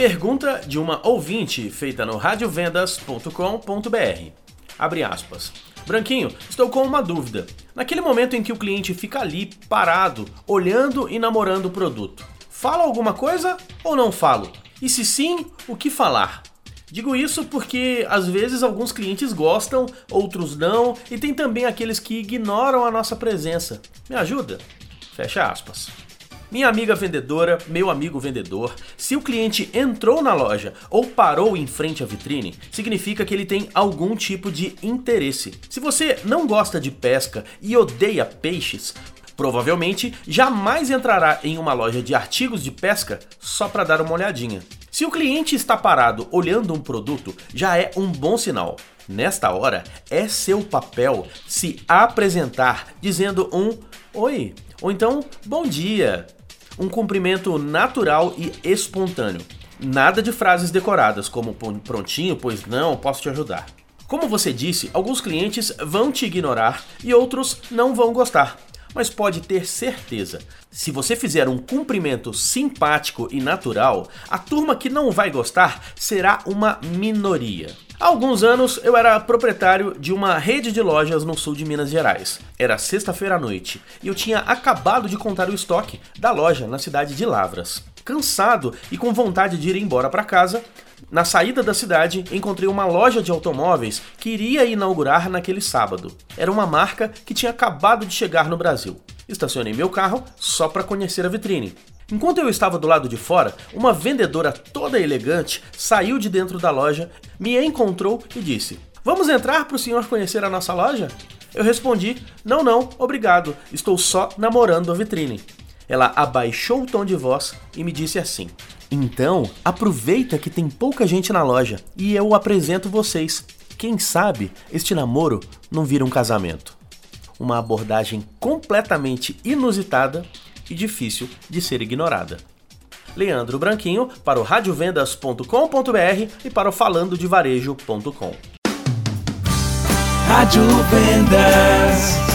Pergunta de uma ouvinte feita no radiovendas.com.br. Abre aspas. Branquinho, estou com uma dúvida. Naquele momento em que o cliente fica ali parado, olhando e namorando o produto, falo alguma coisa ou não falo? E se sim, o que falar? Digo isso porque às vezes alguns clientes gostam, outros não, e tem também aqueles que ignoram a nossa presença. Me ajuda? Fecha aspas. Minha amiga vendedora, meu amigo vendedor, se o cliente entrou na loja ou parou em frente à vitrine, significa que ele tem algum tipo de interesse. Se você não gosta de pesca e odeia peixes, provavelmente jamais entrará em uma loja de artigos de pesca só para dar uma olhadinha. Se o cliente está parado olhando um produto, já é um bom sinal. Nesta hora, é seu papel se apresentar dizendo um oi, ou então bom dia. Um cumprimento natural e espontâneo. Nada de frases decoradas como prontinho, pois não, posso te ajudar. Como você disse, alguns clientes vão te ignorar e outros não vão gostar mas pode ter certeza, se você fizer um cumprimento simpático e natural, a turma que não vai gostar será uma minoria. Há alguns anos eu era proprietário de uma rede de lojas no sul de Minas Gerais. Era sexta-feira à noite e eu tinha acabado de contar o estoque da loja na cidade de Lavras. Cansado e com vontade de ir embora para casa, na saída da cidade, encontrei uma loja de automóveis que iria inaugurar naquele sábado. Era uma marca que tinha acabado de chegar no Brasil. Estacionei meu carro só para conhecer a vitrine. Enquanto eu estava do lado de fora, uma vendedora toda elegante saiu de dentro da loja, me encontrou e disse: Vamos entrar para o senhor conhecer a nossa loja? Eu respondi: Não, não, obrigado, estou só namorando a vitrine. Ela abaixou o tom de voz e me disse assim: Então, aproveita que tem pouca gente na loja e eu apresento vocês. Quem sabe este namoro não vira um casamento. Uma abordagem completamente inusitada e difícil de ser ignorada. Leandro Branquinho para o radiovendas.com.br e para o falandodevarejo.com. Rádio Vendas.